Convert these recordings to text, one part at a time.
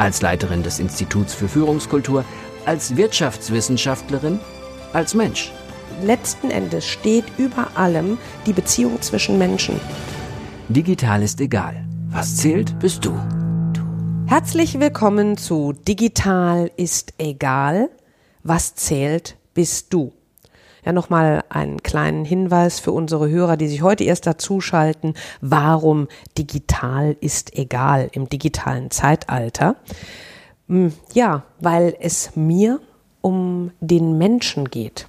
Als Leiterin des Instituts für Führungskultur, als Wirtschaftswissenschaftlerin, als Mensch. Letzten Endes steht über allem die Beziehung zwischen Menschen. Digital ist egal. Was zählt, bist du. Herzlich willkommen zu Digital ist egal. Was zählt, bist du. Ja, nochmal einen kleinen Hinweis für unsere Hörer, die sich heute erst dazuschalten. Warum digital ist egal im digitalen Zeitalter? Hm, ja, weil es mir um den Menschen geht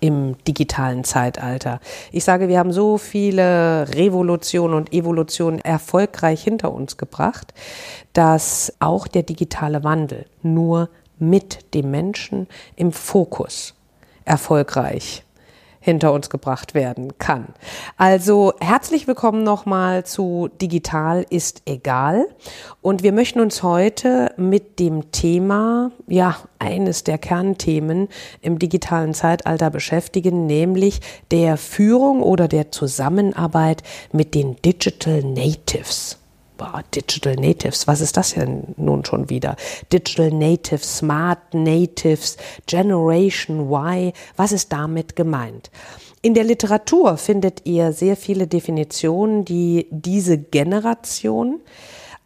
im digitalen Zeitalter. Ich sage, wir haben so viele Revolutionen und Evolutionen erfolgreich hinter uns gebracht, dass auch der digitale Wandel nur mit dem Menschen im Fokus erfolgreich hinter uns gebracht werden kann. Also herzlich willkommen nochmal zu Digital ist egal. Und wir möchten uns heute mit dem Thema, ja, eines der Kernthemen im digitalen Zeitalter beschäftigen, nämlich der Führung oder der Zusammenarbeit mit den Digital Natives boah, Digital Natives, was ist das denn nun schon wieder? Digital Natives, Smart Natives, Generation Y, was ist damit gemeint? In der Literatur findet ihr sehr viele Definitionen, die diese Generation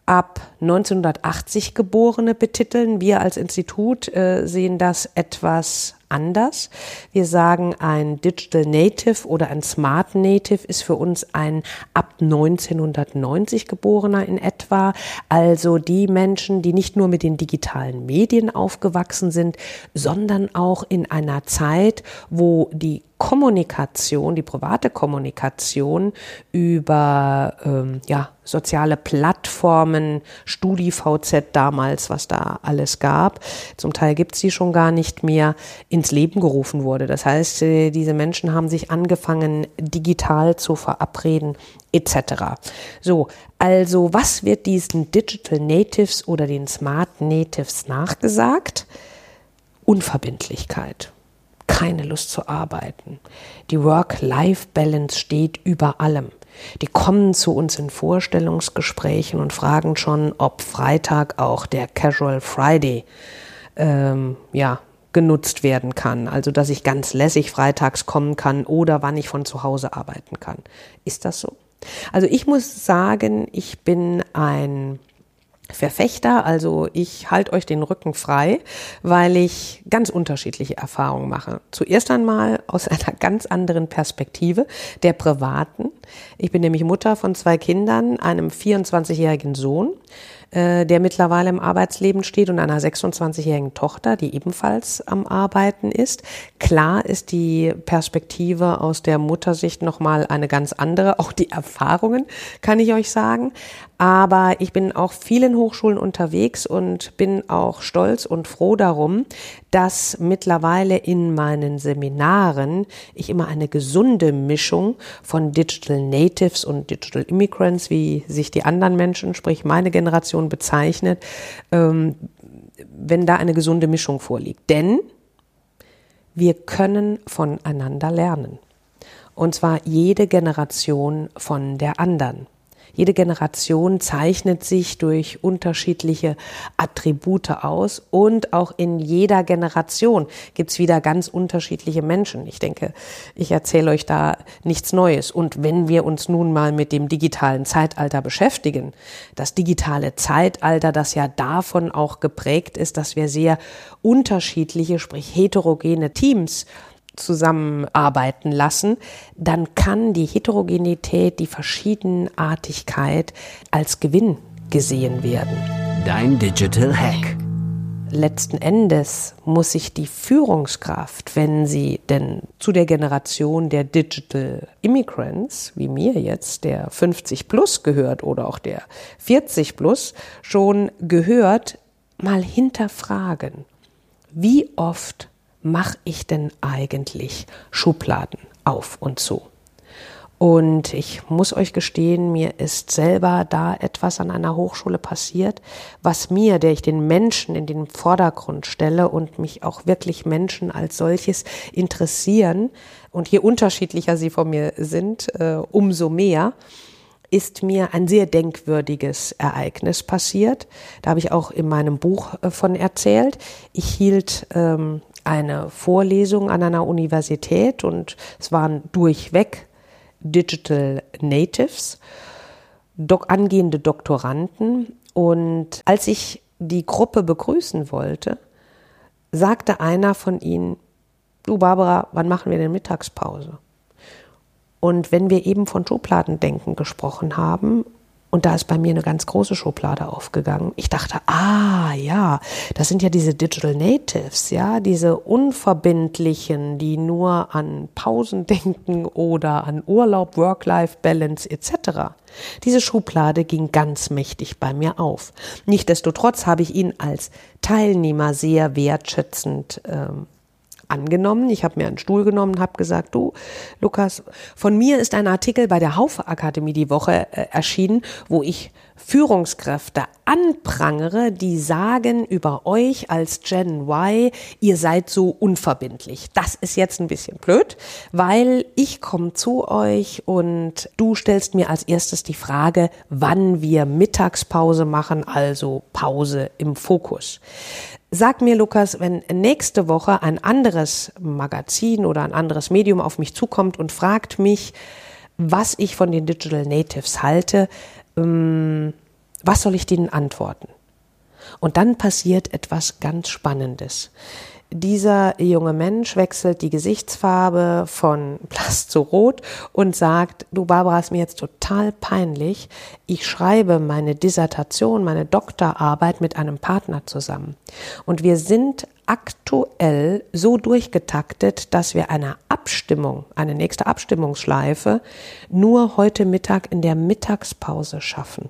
ab 1980 Geborene betiteln. Wir als Institut äh, sehen das etwas anders. Wir sagen, ein Digital Native oder ein Smart Native ist für uns ein ab 1990 geborener in etwa. Also die Menschen, die nicht nur mit den digitalen Medien aufgewachsen sind, sondern auch in einer Zeit, wo die Kommunikation, die private Kommunikation über ähm, ja, soziale Plattformen, StudiVZ damals, was da alles gab, zum Teil gibt es die schon gar nicht mehr, ins Leben gerufen wurde. Das heißt, äh, diese Menschen haben sich angefangen, digital zu verabreden, etc. So, also was wird diesen Digital Natives oder den Smart Natives nachgesagt? Unverbindlichkeit keine Lust zu arbeiten. Die Work-Life-Balance steht über allem. Die kommen zu uns in Vorstellungsgesprächen und fragen schon, ob Freitag auch der Casual Friday ähm, ja, genutzt werden kann. Also dass ich ganz lässig freitags kommen kann oder wann ich von zu Hause arbeiten kann. Ist das so? Also ich muss sagen, ich bin ein Verfechter, also ich halte euch den Rücken frei, weil ich ganz unterschiedliche Erfahrungen mache. Zuerst einmal aus einer ganz anderen Perspektive, der privaten. Ich bin nämlich Mutter von zwei Kindern, einem 24-jährigen Sohn, äh, der mittlerweile im Arbeitsleben steht und einer 26-jährigen Tochter, die ebenfalls am Arbeiten ist. Klar ist die Perspektive aus der Muttersicht nochmal eine ganz andere, auch die Erfahrungen, kann ich euch sagen. Aber ich bin auch vielen Hochschulen unterwegs und bin auch stolz und froh darum, dass mittlerweile in meinen Seminaren ich immer eine gesunde Mischung von Digital Natives und Digital Immigrants, wie sich die anderen Menschen, sprich meine Generation bezeichnet, ähm, wenn da eine gesunde Mischung vorliegt. Denn wir können voneinander lernen. Und zwar jede Generation von der anderen. Jede Generation zeichnet sich durch unterschiedliche Attribute aus und auch in jeder Generation gibt's wieder ganz unterschiedliche Menschen. Ich denke, ich erzähle euch da nichts Neues. Und wenn wir uns nun mal mit dem digitalen Zeitalter beschäftigen, das digitale Zeitalter, das ja davon auch geprägt ist, dass wir sehr unterschiedliche, sprich heterogene Teams zusammenarbeiten lassen, dann kann die Heterogenität, die Verschiedenartigkeit als Gewinn gesehen werden. Dein Digital Hack. Letzten Endes muss sich die Führungskraft, wenn sie denn zu der Generation der Digital Immigrants, wie mir jetzt, der 50 plus gehört oder auch der 40 plus, schon gehört, mal hinterfragen, wie oft mache ich denn eigentlich Schubladen auf und zu? Und ich muss euch gestehen, mir ist selber da etwas an einer Hochschule passiert, was mir, der ich den Menschen in den Vordergrund stelle und mich auch wirklich Menschen als solches interessieren und je unterschiedlicher sie von mir sind, äh, umso mehr, ist mir ein sehr denkwürdiges Ereignis passiert. Da habe ich auch in meinem Buch äh, von erzählt. Ich hielt ähm, eine Vorlesung an einer Universität und es waren durchweg Digital Natives, dok angehende Doktoranden. Und als ich die Gruppe begrüßen wollte, sagte einer von ihnen, du Barbara, wann machen wir denn Mittagspause? Und wenn wir eben von Schubladendenken gesprochen haben und da ist bei mir eine ganz große Schublade aufgegangen. Ich dachte, ah ja, das sind ja diese Digital Natives, ja, diese unverbindlichen, die nur an Pausen denken oder an Urlaub, Work-Life-Balance etc. Diese Schublade ging ganz mächtig bei mir auf. Nichtsdestotrotz habe ich ihn als Teilnehmer sehr wertschätzend ähm, angenommen. Ich habe mir einen Stuhl genommen habe gesagt, du, Lukas, von mir ist ein Artikel bei der Haufe Akademie die Woche äh, erschienen, wo ich Führungskräfte anprangere, die sagen über euch als Gen Y, ihr seid so unverbindlich. Das ist jetzt ein bisschen blöd, weil ich komme zu euch und du stellst mir als erstes die Frage, wann wir Mittagspause machen, also Pause im Fokus. Sag mir, Lukas, wenn nächste Woche ein anderes Magazin oder ein anderes Medium auf mich zukommt und fragt mich, was ich von den Digital Natives halte, ähm, was soll ich denen antworten? Und dann passiert etwas ganz Spannendes dieser junge Mensch wechselt die Gesichtsfarbe von blass zu rot und sagt, du Barbara, ist mir jetzt total peinlich. Ich schreibe meine Dissertation, meine Doktorarbeit mit einem Partner zusammen. Und wir sind aktuell so durchgetaktet, dass wir eine Abstimmung, eine nächste Abstimmungsschleife nur heute Mittag in der Mittagspause schaffen.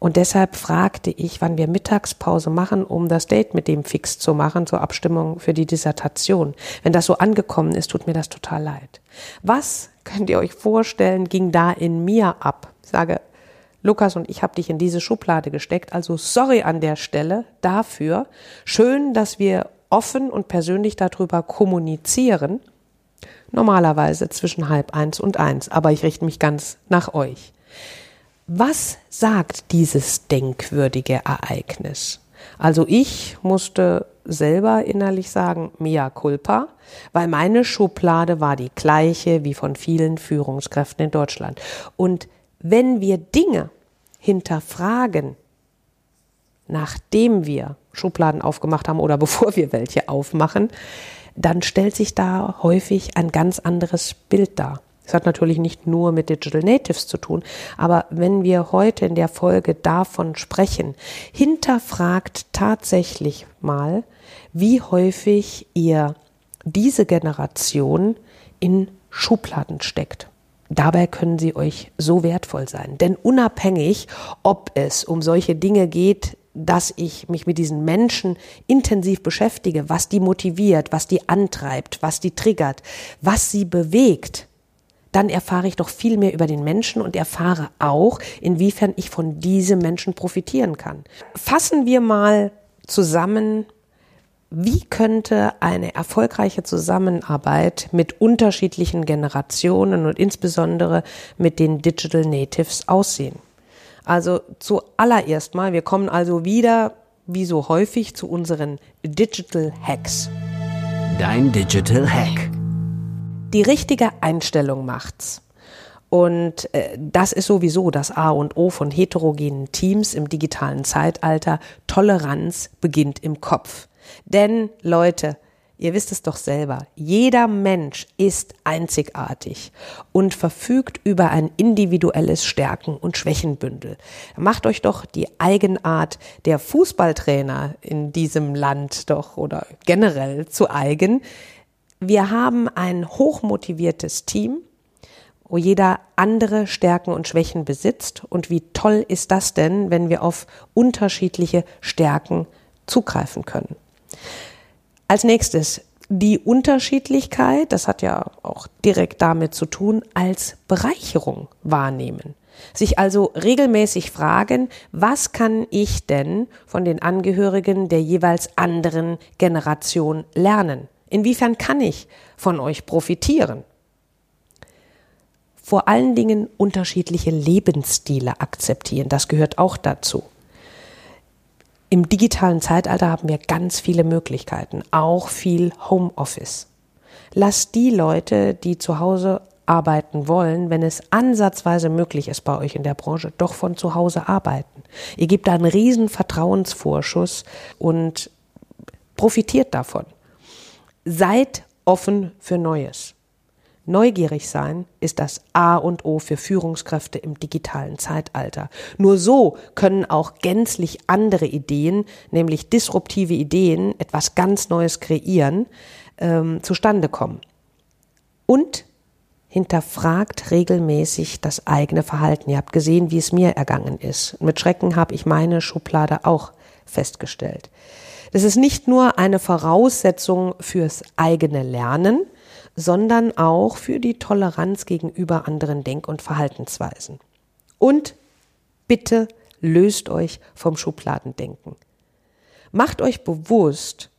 Und deshalb fragte ich, wann wir Mittagspause machen, um das Date mit dem fix zu machen zur Abstimmung für die Dissertation. Wenn das so angekommen ist, tut mir das total leid. Was könnt ihr euch vorstellen, ging da in mir ab? Ich sage, Lukas und ich habe dich in diese Schublade gesteckt, also sorry an der Stelle dafür. Schön, dass wir offen und persönlich darüber kommunizieren. Normalerweise zwischen halb eins und eins, aber ich richte mich ganz nach euch. Was sagt dieses denkwürdige Ereignis? Also ich musste selber innerlich sagen, mea culpa, weil meine Schublade war die gleiche wie von vielen Führungskräften in Deutschland. Und wenn wir Dinge hinterfragen, nachdem wir Schubladen aufgemacht haben oder bevor wir welche aufmachen, dann stellt sich da häufig ein ganz anderes Bild dar. Das hat natürlich nicht nur mit Digital Natives zu tun, aber wenn wir heute in der Folge davon sprechen, hinterfragt tatsächlich mal, wie häufig ihr diese Generation in Schubladen steckt. Dabei können sie euch so wertvoll sein. Denn unabhängig, ob es um solche Dinge geht, dass ich mich mit diesen Menschen intensiv beschäftige, was die motiviert, was die antreibt, was die triggert, was sie bewegt, dann erfahre ich doch viel mehr über den Menschen und erfahre auch, inwiefern ich von diesem Menschen profitieren kann. Fassen wir mal zusammen, wie könnte eine erfolgreiche Zusammenarbeit mit unterschiedlichen Generationen und insbesondere mit den Digital Natives aussehen? Also zuallererst mal, wir kommen also wieder, wie so häufig, zu unseren Digital Hacks. Dein Digital Hack. Die richtige Einstellung macht's. Und äh, das ist sowieso das A und O von heterogenen Teams im digitalen Zeitalter. Toleranz beginnt im Kopf. Denn Leute, ihr wisst es doch selber, jeder Mensch ist einzigartig und verfügt über ein individuelles Stärken- und Schwächenbündel. Macht euch doch die Eigenart der Fußballtrainer in diesem Land doch oder generell zu eigen wir haben ein hochmotiviertes Team, wo jeder andere Stärken und Schwächen besitzt. Und wie toll ist das denn, wenn wir auf unterschiedliche Stärken zugreifen können. Als nächstes die Unterschiedlichkeit, das hat ja auch direkt damit zu tun, als Bereicherung wahrnehmen. Sich also regelmäßig fragen, was kann ich denn von den Angehörigen der jeweils anderen Generation lernen? Inwiefern kann ich von euch profitieren? Vor allen Dingen unterschiedliche Lebensstile akzeptieren, das gehört auch dazu. Im digitalen Zeitalter haben wir ganz viele Möglichkeiten, auch viel Homeoffice. Lasst die Leute, die zu Hause arbeiten wollen, wenn es ansatzweise möglich ist bei euch in der Branche, doch von zu Hause arbeiten. Ihr gebt da einen riesen Vertrauensvorschuss und profitiert davon. Seid offen für Neues. Neugierig sein ist das A und O für Führungskräfte im digitalen Zeitalter. Nur so können auch gänzlich andere Ideen, nämlich disruptive Ideen, etwas ganz Neues kreieren, ähm, zustande kommen. Und hinterfragt regelmäßig das eigene Verhalten. Ihr habt gesehen, wie es mir ergangen ist. Mit Schrecken habe ich meine Schublade auch festgestellt. Das ist nicht nur eine Voraussetzung fürs eigene Lernen, sondern auch für die Toleranz gegenüber anderen Denk- und Verhaltensweisen. Und bitte löst euch vom Schubladendenken. Macht euch bewusst,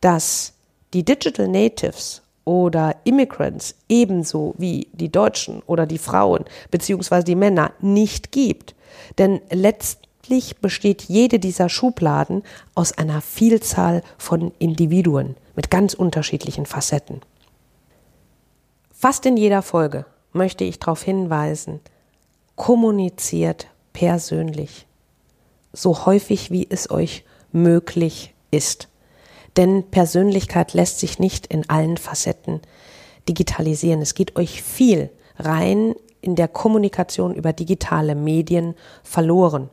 dass die Digital Natives oder Immigrants ebenso wie die Deutschen oder die Frauen bzw. die Männer nicht gibt. Denn letztlich besteht jede dieser Schubladen aus einer Vielzahl von Individuen mit ganz unterschiedlichen Facetten. Fast in jeder Folge möchte ich darauf hinweisen, kommuniziert persönlich, so häufig wie es euch möglich ist. Denn Persönlichkeit lässt sich nicht in allen Facetten digitalisieren. Es geht euch viel rein in der Kommunikation über digitale Medien verloren.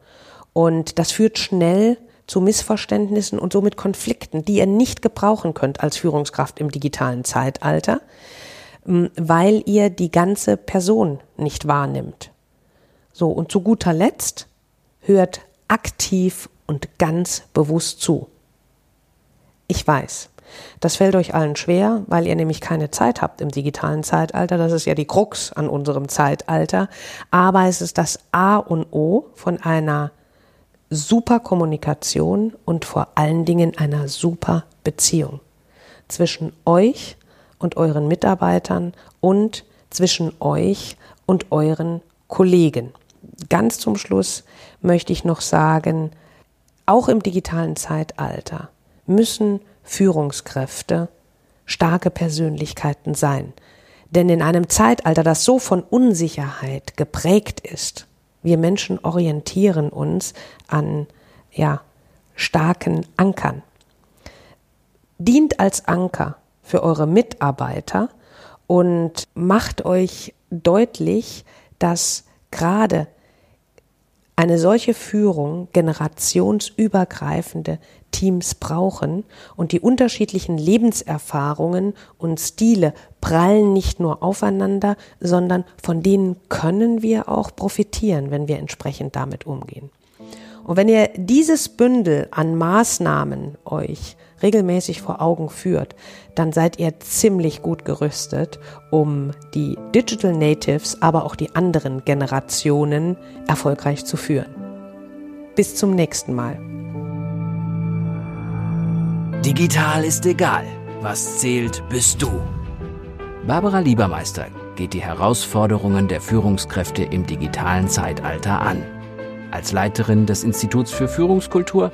Und das führt schnell zu Missverständnissen und somit Konflikten, die ihr nicht gebrauchen könnt als Führungskraft im digitalen Zeitalter weil ihr die ganze Person nicht wahrnimmt. So, und zu guter Letzt hört aktiv und ganz bewusst zu. Ich weiß, das fällt euch allen schwer, weil ihr nämlich keine Zeit habt im digitalen Zeitalter. Das ist ja die Krux an unserem Zeitalter. Aber es ist das A und O von einer super Kommunikation und vor allen Dingen einer super Beziehung zwischen euch und euren Mitarbeitern und zwischen euch und euren Kollegen. Ganz zum Schluss möchte ich noch sagen, auch im digitalen Zeitalter müssen Führungskräfte starke Persönlichkeiten sein. Denn in einem Zeitalter, das so von Unsicherheit geprägt ist, wir Menschen orientieren uns an ja, starken Ankern. Dient als Anker für eure Mitarbeiter und macht euch deutlich, dass gerade eine solche Führung generationsübergreifende Teams brauchen und die unterschiedlichen Lebenserfahrungen und Stile prallen nicht nur aufeinander, sondern von denen können wir auch profitieren, wenn wir entsprechend damit umgehen. Und wenn ihr dieses Bündel an Maßnahmen euch regelmäßig vor Augen führt, dann seid ihr ziemlich gut gerüstet, um die Digital Natives, aber auch die anderen Generationen erfolgreich zu führen. Bis zum nächsten Mal. Digital ist egal. Was zählt, bist du. Barbara Liebermeister geht die Herausforderungen der Führungskräfte im digitalen Zeitalter an. Als Leiterin des Instituts für Führungskultur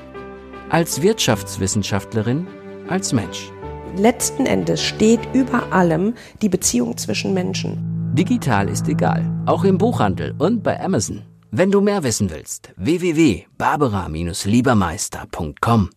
als Wirtschaftswissenschaftlerin, als Mensch. Letzten Endes steht über allem die Beziehung zwischen Menschen. Digital ist egal, auch im Buchhandel und bei Amazon. Wenn du mehr wissen willst, www.barbara-liebermeister.com.